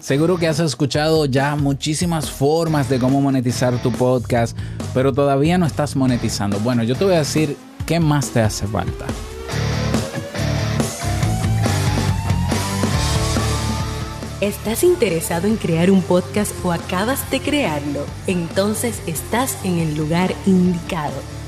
Seguro que has escuchado ya muchísimas formas de cómo monetizar tu podcast, pero todavía no estás monetizando. Bueno, yo te voy a decir qué más te hace falta. ¿Estás interesado en crear un podcast o acabas de crearlo? Entonces estás en el lugar indicado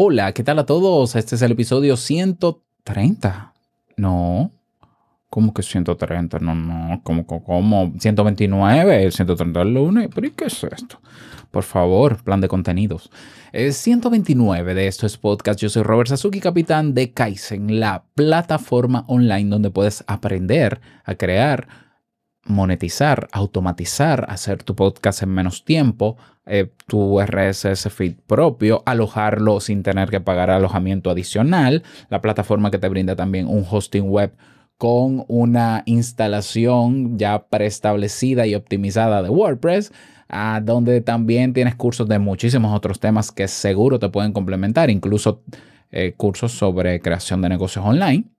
Hola, ¿qué tal a todos? Este es el episodio 130. No. ¿Cómo que 130? No, no. ¿Cómo, cómo? 129, 130 el lunes. ¿Pero qué es esto? Por favor, plan de contenidos. Es 129 de esto es podcast. Yo soy Robert Sasuki, capitán de Kaizen, la plataforma online donde puedes aprender a crear monetizar, automatizar, hacer tu podcast en menos tiempo, eh, tu RSS feed propio, alojarlo sin tener que pagar alojamiento adicional, la plataforma que te brinda también un hosting web con una instalación ya preestablecida y optimizada de WordPress, ah, donde también tienes cursos de muchísimos otros temas que seguro te pueden complementar, incluso eh, cursos sobre creación de negocios online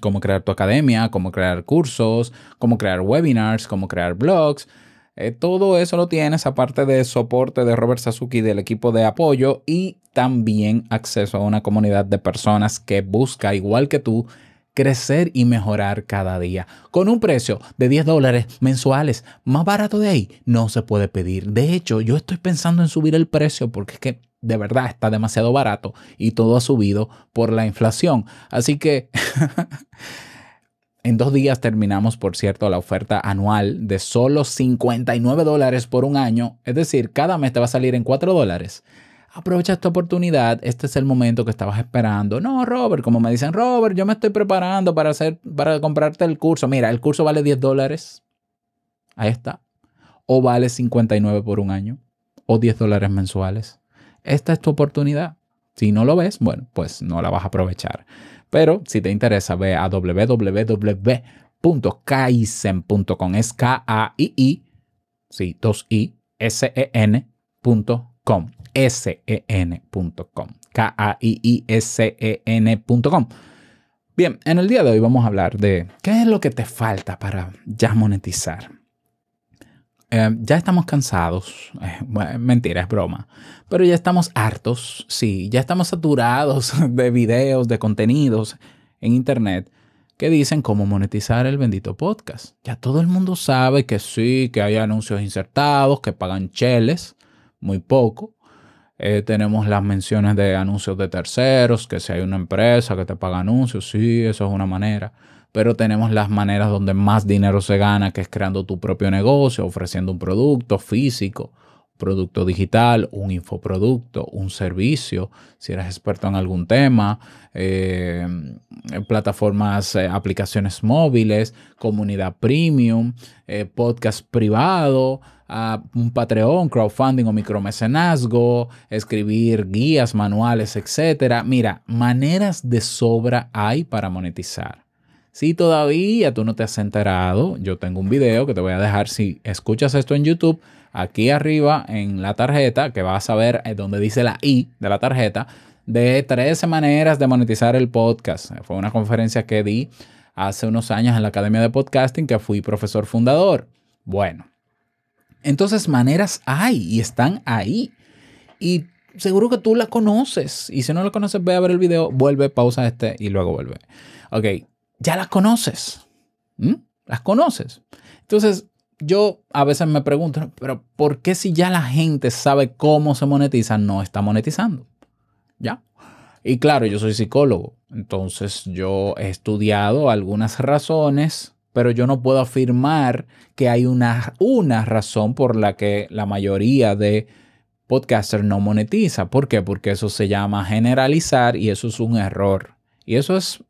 cómo crear tu academia, cómo crear cursos, cómo crear webinars, cómo crear blogs. Eh, todo eso lo tienes aparte de soporte de Robert Sasuki del equipo de apoyo y también acceso a una comunidad de personas que busca, igual que tú, crecer y mejorar cada día. Con un precio de 10 dólares mensuales, más barato de ahí, no se puede pedir. De hecho, yo estoy pensando en subir el precio porque es que de verdad está demasiado barato y todo ha subido por la inflación. Así que en dos días terminamos, por cierto, la oferta anual de solo 59 dólares por un año. Es decir, cada mes te va a salir en 4 dólares. Aprovecha esta oportunidad, este es el momento que estabas esperando. No, Robert, como me dicen, Robert, yo me estoy preparando para hacer, para comprarte el curso. Mira, el curso vale 10 dólares. Ahí está. O vale 59 por un año. O 10 dólares mensuales esta es tu oportunidad. Si no lo ves, bueno, pues no la vas a aprovechar. Pero si te interesa, ve a www.kaizen.com. Es K-A-I-I, sí, dos I, S-E-N.com. S-E-N.com. K-A-I-I-S-E-N.com. Bien, en el día de hoy vamos a hablar de qué es lo que te falta para ya monetizar. Eh, ya estamos cansados, eh, mentira, es broma, pero ya estamos hartos, sí, ya estamos saturados de videos, de contenidos en Internet que dicen cómo monetizar el bendito podcast. Ya todo el mundo sabe que sí, que hay anuncios insertados, que pagan cheles, muy poco. Eh, tenemos las menciones de anuncios de terceros, que si hay una empresa que te paga anuncios, sí, eso es una manera pero tenemos las maneras donde más dinero se gana, que es creando tu propio negocio, ofreciendo un producto físico, producto digital, un infoproducto, un servicio, si eres experto en algún tema, eh, plataformas, eh, aplicaciones móviles, comunidad premium, eh, podcast privado, ah, un Patreon, crowdfunding o micromecenazgo, escribir guías, manuales, etc. Mira, maneras de sobra hay para monetizar. Si todavía tú no te has enterado, yo tengo un video que te voy a dejar si escuchas esto en YouTube, aquí arriba en la tarjeta, que vas a ver eh, donde dice la I de la tarjeta, de 13 maneras de monetizar el podcast. Fue una conferencia que di hace unos años en la Academia de Podcasting, que fui profesor fundador. Bueno, entonces maneras hay y están ahí. Y seguro que tú la conoces. Y si no la conoces, ve a ver el video, vuelve, pausa este y luego vuelve. Ok, ya las conoces. Las conoces. Entonces, yo a veces me pregunto, pero ¿por qué si ya la gente sabe cómo se monetiza, no está monetizando? ¿Ya? Y claro, yo soy psicólogo, entonces yo he estudiado algunas razones, pero yo no puedo afirmar que hay una, una razón por la que la mayoría de podcasters no monetiza. ¿Por qué? Porque eso se llama generalizar y eso es un error. Y eso es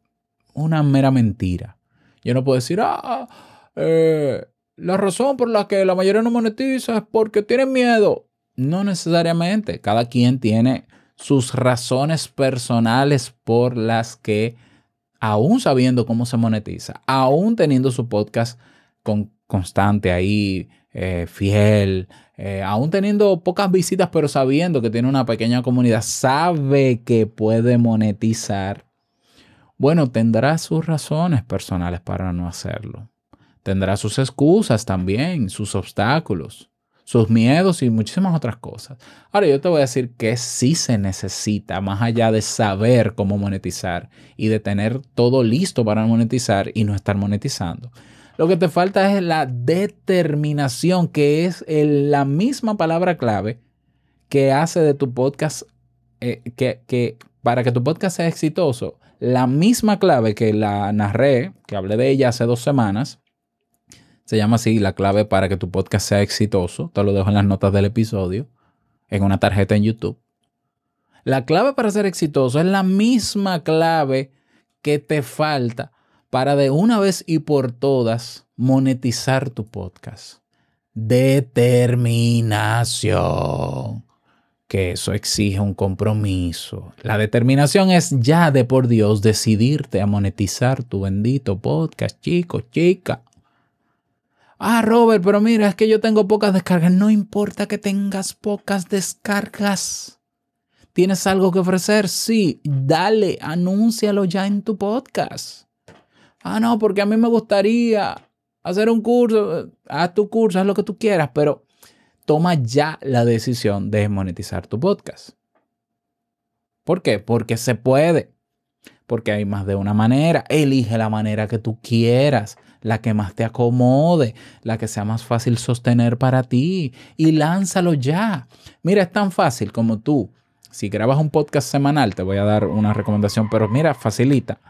una mera mentira. Yo no puedo decir, ah, eh, la razón por la que la mayoría no monetiza es porque tienen miedo. No necesariamente. Cada quien tiene sus razones personales por las que, aún sabiendo cómo se monetiza, aún teniendo su podcast con, constante ahí, eh, fiel, eh, aún teniendo pocas visitas, pero sabiendo que tiene una pequeña comunidad, sabe que puede monetizar. Bueno, tendrá sus razones personales para no hacerlo. Tendrá sus excusas también, sus obstáculos sus miedos y muchísimas otras cosas. Ahora yo te voy a decir que sí se necesita, más allá de saber cómo monetizar y de tener todo listo para monetizar y no estar monetizando. Lo que te falta es la determinación, que es la misma palabra clave que hace de tu podcast, eh, que, que para que tu podcast sea exitoso, la misma clave que la narré, que hablé de ella hace dos semanas, se llama así la clave para que tu podcast sea exitoso. Te lo dejo en las notas del episodio, en una tarjeta en YouTube. La clave para ser exitoso es la misma clave que te falta para de una vez y por todas monetizar tu podcast. Determinación. Que eso exige un compromiso. La determinación es ya de por Dios decidirte a monetizar tu bendito podcast, chico, chica. Ah, Robert, pero mira, es que yo tengo pocas descargas. No importa que tengas pocas descargas. ¿Tienes algo que ofrecer? Sí, dale, anúncialo ya en tu podcast. Ah, no, porque a mí me gustaría hacer un curso. Haz tu curso, haz lo que tú quieras, pero toma ya la decisión de monetizar tu podcast. ¿Por qué? Porque se puede. Porque hay más de una manera. Elige la manera que tú quieras la que más te acomode, la que sea más fácil sostener para ti y lánzalo ya. Mira, es tan fácil como tú. Si grabas un podcast semanal, te voy a dar una recomendación, pero mira, facilita.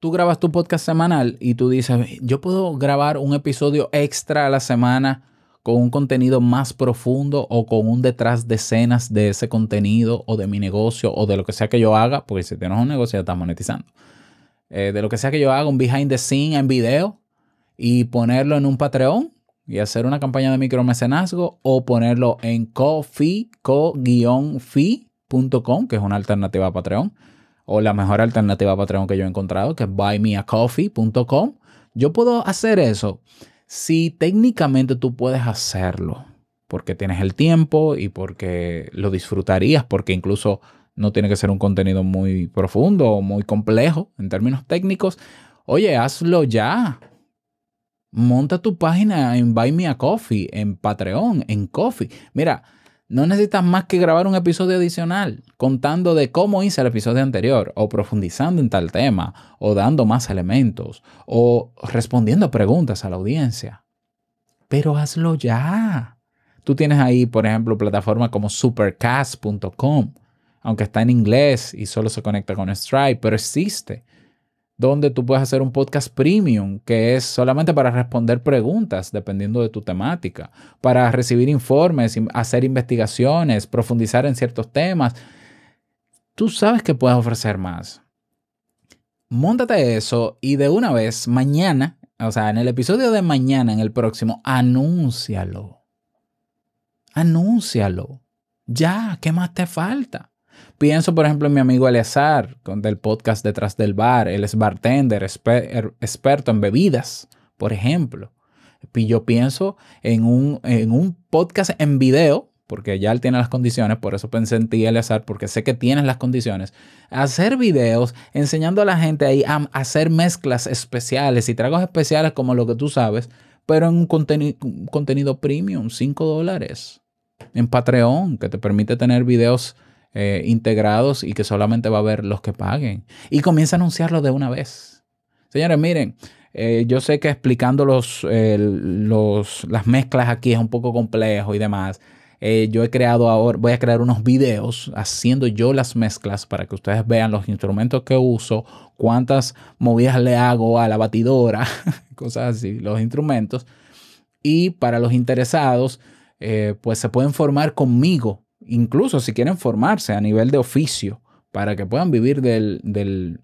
Tú grabas tu podcast semanal y tú dices, yo puedo grabar un episodio extra a la semana con un contenido más profundo o con un detrás de escenas de ese contenido o de mi negocio o de lo que sea que yo haga, porque si tienes un negocio ya estás monetizando. Eh, de lo que sea que yo haga, un behind the scene en video y ponerlo en un Patreon y hacer una campaña de micromecenazgo o ponerlo en co-fi.com, que es una alternativa a Patreon, o la mejor alternativa a Patreon que yo he encontrado, que es buymeacoffee.com. Yo puedo hacer eso si técnicamente tú puedes hacerlo, porque tienes el tiempo y porque lo disfrutarías, porque incluso no tiene que ser un contenido muy profundo o muy complejo en términos técnicos. Oye, hazlo ya. Monta tu página en Buy Me a Coffee, en Patreon, en Coffee. Mira, no necesitas más que grabar un episodio adicional contando de cómo hice el episodio anterior, o profundizando en tal tema, o dando más elementos, o respondiendo preguntas a la audiencia. Pero hazlo ya. Tú tienes ahí, por ejemplo, plataformas como supercast.com aunque está en inglés y solo se conecta con Stripe, pero existe, donde tú puedes hacer un podcast premium, que es solamente para responder preguntas dependiendo de tu temática, para recibir informes, hacer investigaciones, profundizar en ciertos temas. Tú sabes que puedes ofrecer más. Móntate eso y de una vez, mañana, o sea, en el episodio de mañana, en el próximo, anúncialo. Anúncialo. Ya, ¿qué más te falta? Pienso, por ejemplo, en mi amigo Eleazar, del podcast Detrás del Bar. Él es bartender, er, experto en bebidas, por ejemplo. Y yo pienso en un, en un podcast en video, porque ya él tiene las condiciones, por eso pensé en ti, Eleazar, porque sé que tienes las condiciones. Hacer videos enseñando a la gente ahí a hacer mezclas especiales y tragos especiales como lo que tú sabes, pero en un, un contenido premium, 5 dólares. En Patreon, que te permite tener videos eh, integrados y que solamente va a haber los que paguen. Y comienza a anunciarlo de una vez. Señores, miren, eh, yo sé que explicando los, los, las mezclas aquí es un poco complejo y demás. Eh, yo he creado ahora, voy a crear unos videos haciendo yo las mezclas para que ustedes vean los instrumentos que uso, cuántas movidas le hago a la batidora, cosas así, los instrumentos. Y para los interesados, pues se pueden formar conmigo incluso si quieren formarse a nivel de oficio para que puedan vivir del,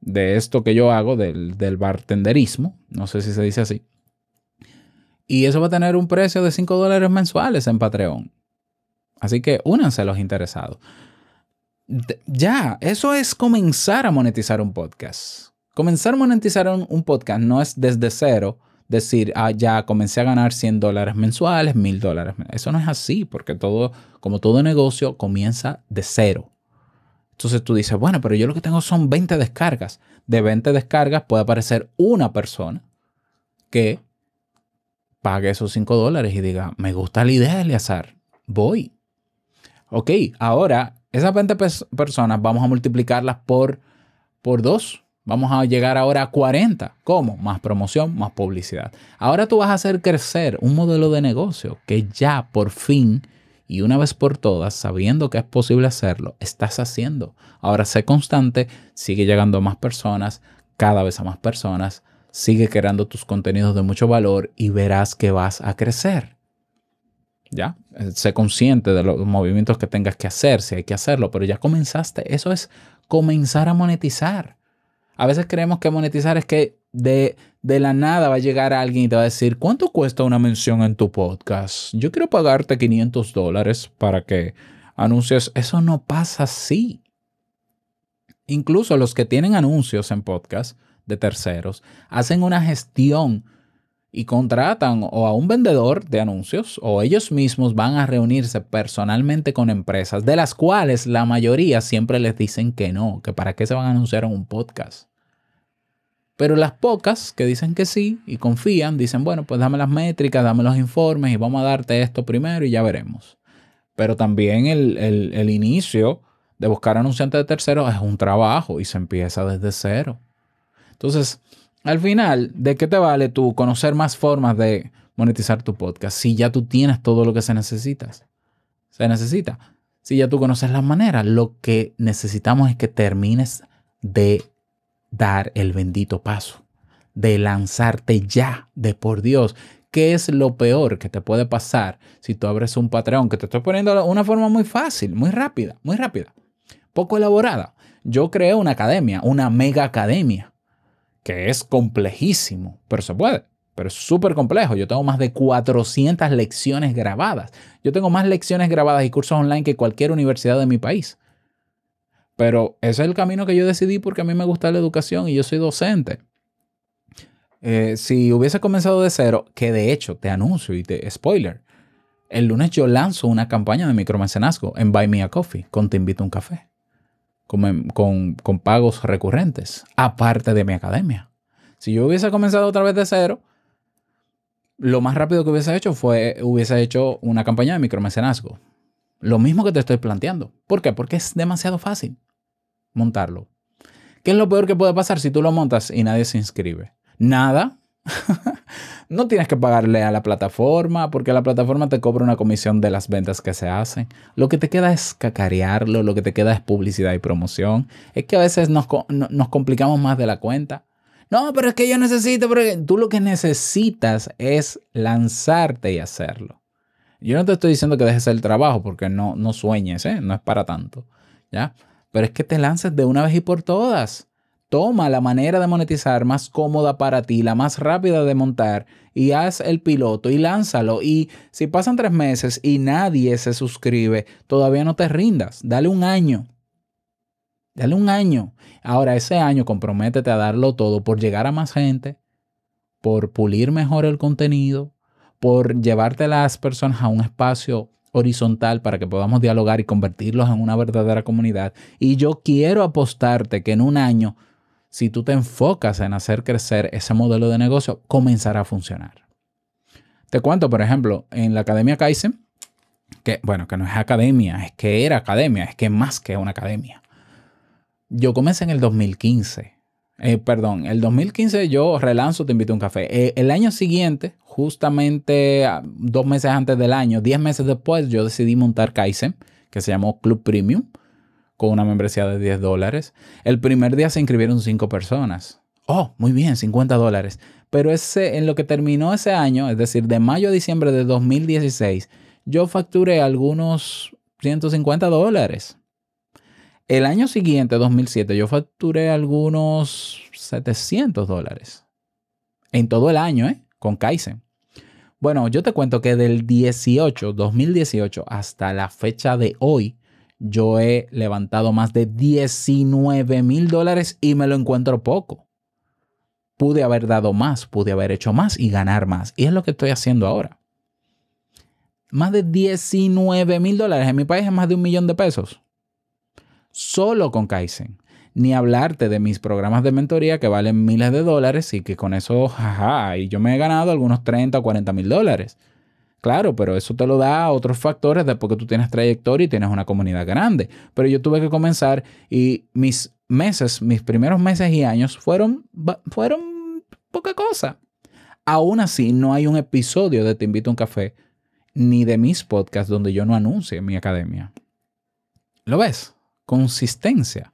de esto que yo hago, del, del bartenderismo, no sé si se dice así, Y eso va a tener un precio de 5 dólares mensuales en Patreon. Así que únanse los interesados. Ya, eso es comenzar a monetizar un podcast. Comenzar a monetizar un, podcast no es desde cero decir, ah, ya comencé a ganar 100 dólares mensuales, 1000 dólares. Eso no es así, porque todo, como todo negocio, comienza de cero. Entonces tú dices, bueno, pero yo lo que tengo son 20 descargas. De 20 descargas puede aparecer una persona que pague esos 5 dólares y diga, me gusta la idea, Eleazar, voy. Ok, ahora esas 20 personas vamos a multiplicarlas por, por 2. Vamos a llegar ahora a 40. ¿Cómo? Más promoción, más publicidad. Ahora tú vas a hacer crecer un modelo de negocio que ya por fin y una vez por todas, sabiendo que es posible hacerlo, estás haciendo. Ahora sé constante, sigue llegando a más personas, cada vez a más personas, sigue creando tus contenidos de mucho valor y verás que vas a crecer. ¿Ya? Eh, sé consciente de los movimientos que tengas que hacer, si hay que hacerlo, pero ya comenzaste. Eso es comenzar a monetizar. A veces creemos que monetizar es que de, de, la nada va a llegar alguien y te va a decir, ¿cuánto cuesta una mención en tu podcast? Yo quiero pagarte 500 dólares para que anuncies. Eso no pasa así. Incluso los que tienen anuncios en podcast de terceros hacen una gestión y contratan o a un vendedor de anuncios o ellos mismos van a reunirse personalmente con empresas de las cuales la mayoría siempre les dicen que no, que para qué se van a anunciar en un podcast. Pero las pocas que dicen que sí y confían, dicen, bueno, pues dame las métricas, dame los informes y vamos a darte esto primero y ya veremos. Pero también el, el inicio de buscar anunciantes de terceros es un trabajo y se empieza desde cero. Entonces, al final, ¿de qué te vale tú conocer más formas de monetizar tu podcast si ya tú tienes todo lo que se necesita? Se necesita. Si ya tú conoces las maneras, lo que necesitamos es que termines de dar el bendito paso, de lanzarte ya, de por Dios. ¿Qué es lo peor que te puede pasar si tú abres un Patreon? Que te estoy poniendo una forma muy fácil, muy rápida, muy rápida, poco elaborada. Yo creé una academia, una mega academia que es complejísimo, pero se puede. Pero es súper complejo. Yo tengo más de 400 lecciones grabadas. Yo tengo más lecciones grabadas y cursos online que cualquier universidad de mi país. Pero ese es el camino que yo decidí porque a mí me gusta la educación y yo soy docente. Eh, si hubiese comenzado de cero, que de hecho te anuncio y te spoiler, el lunes yo lanzo una campaña de micromecenazgo en Buy Me a Coffee con Te Invito a un Café con, con, pagos recurrentes, aparte de mi academia. Si yo hubiese comenzado otra vez de cero, lo más rápido que hubiese hecho fue, hubiese hecho una campaña de micromecenazgo. Lo mismo que te estoy planteando. ¿Por qué? Porque es demasiado fácil montarlo. ¿Qué es lo peor que puede pasar si tú lo montas y nadie se inscribe? Nada. no tienes que pagarle a la plataforma porque la plataforma te cobra una comisión de las ventas que se hacen. Lo que te queda es cacarearlo, lo que te queda es publicidad y promoción. Es que a veces nos, nos complicamos más de la cuenta. No, pero es que yo necesito, pero tú lo que necesitas es lanzarte y hacerlo. Yo no te estoy diciendo que dejes el trabajo porque no, no sueñes, ¿eh? no es para tanto. ¿ya? Pero es que te lances de una vez y por todas. Toma la manera de monetizar más cómoda para ti, la más rápida de montar y haz el piloto y lánzalo. Y si pasan tres meses y nadie se suscribe, todavía no te rindas. Dale un año. Dale un año. Ahora, ese año comprométete a darlo todo por llegar a más gente, por pulir mejor el contenido, por llevarte a las personas a un espacio horizontal para que podamos dialogar y convertirlos en una verdadera comunidad. Y yo quiero apostarte que en un año si tú te enfocas en hacer crecer ese modelo de negocio, comenzará a funcionar. Te cuento, por ejemplo, en la Academia Kaizen, que bueno, que no es academia, es que era academia, es que más que una academia. Yo comencé en el 2015. Eh, perdón, el 2015 yo relanzo Te invito a un café. Eh, el año siguiente, justamente ah, dos meses antes del año, diez meses después, yo decidí montar Kaizen, que se llamó Club Premium con una membresía de 10 dólares. El primer día se inscribieron 5 personas. Oh, muy bien, 50 dólares. Pero ese, en lo que terminó ese año, es decir, de mayo a diciembre de 2016, yo facturé algunos 150 dólares. El año siguiente, 2007, yo facturé algunos 700 dólares. En todo el año, ¿eh? Con Kaizen. Bueno, yo te cuento que del 18, 2018 hasta la fecha de hoy, yo he levantado más de 19 mil dólares y me lo encuentro poco. Pude haber dado más, pude haber hecho más y ganar más. Y es lo que estoy haciendo ahora. Más de 19 mil dólares. En mi país es más de un millón de pesos. Solo con Kaizen. Ni hablarte de mis programas de mentoría que valen miles de dólares y que con eso, jaja, y yo me he ganado algunos 30 o 40 mil dólares. Claro, pero eso te lo da otros factores después que tú tienes trayectoria y tienes una comunidad grande. Pero yo tuve que comenzar y mis meses, mis primeros meses y años fueron, fueron poca cosa. Aún así, no hay un episodio de Te invito a un café ni de mis podcasts donde yo no anuncie mi academia. ¿Lo ves? Consistencia.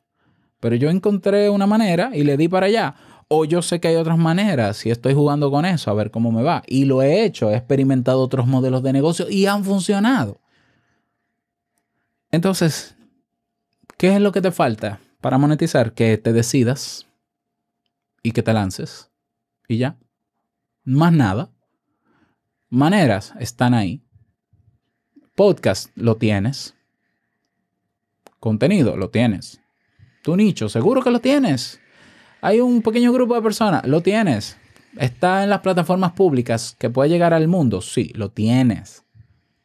Pero yo encontré una manera y le di para allá. O yo sé que hay otras maneras y estoy jugando con eso a ver cómo me va. Y lo he hecho, he experimentado otros modelos de negocio y han funcionado. Entonces, ¿qué es lo que te falta para monetizar? Que te decidas y que te lances. Y ya. Más nada. Maneras están ahí. Podcast lo tienes. Contenido lo tienes. Tu nicho, seguro que lo tienes. Hay un pequeño grupo de personas, lo tienes. Está en las plataformas públicas que puede llegar al mundo, sí, lo tienes.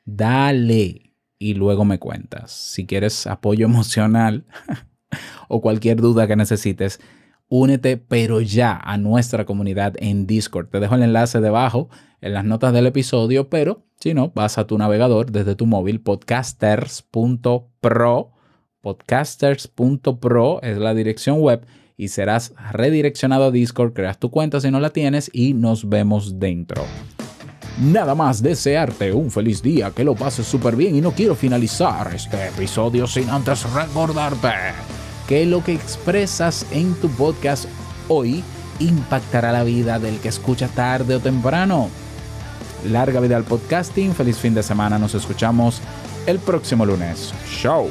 Dale y luego me cuentas. Si quieres apoyo emocional o cualquier duda que necesites, únete pero ya a nuestra comunidad en Discord. Te dejo el enlace debajo en las notas del episodio, pero si no, vas a tu navegador desde tu móvil podcasters.pro. Podcasters.pro es la dirección web y serás redireccionado a Discord, creas tu cuenta si no la tienes y nos vemos dentro. Nada más desearte un feliz día, que lo pases súper bien y no quiero finalizar este episodio sin antes recordarte que lo que expresas en tu podcast hoy impactará la vida del que escucha tarde o temprano. Larga vida al podcasting, feliz fin de semana, nos escuchamos el próximo lunes. Chao.